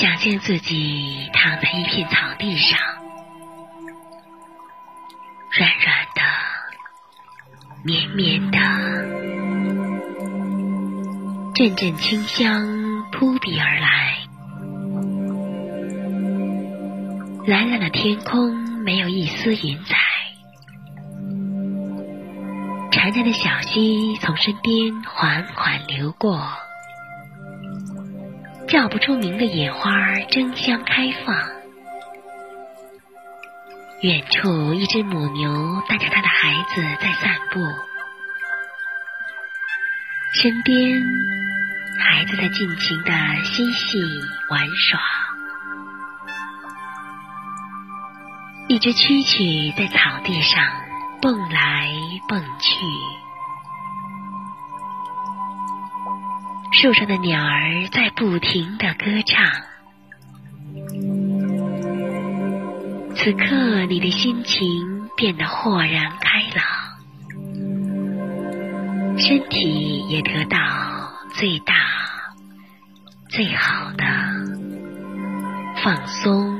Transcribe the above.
想象自己躺在一片草地上，软软的，绵绵的，阵阵清香扑鼻而来。蓝蓝的天空没有一丝云彩，潺潺的小溪从身边缓缓流过。叫不出名的野花争相开放，远处一只母牛带着它的孩子在散步，身边孩子在尽情的嬉戏玩耍，一只蛐蛐在草地上蹦来蹦去。树上的鸟儿在不停的歌唱。此刻，你的心情变得豁然开朗，身体也得到最大、最好的放松。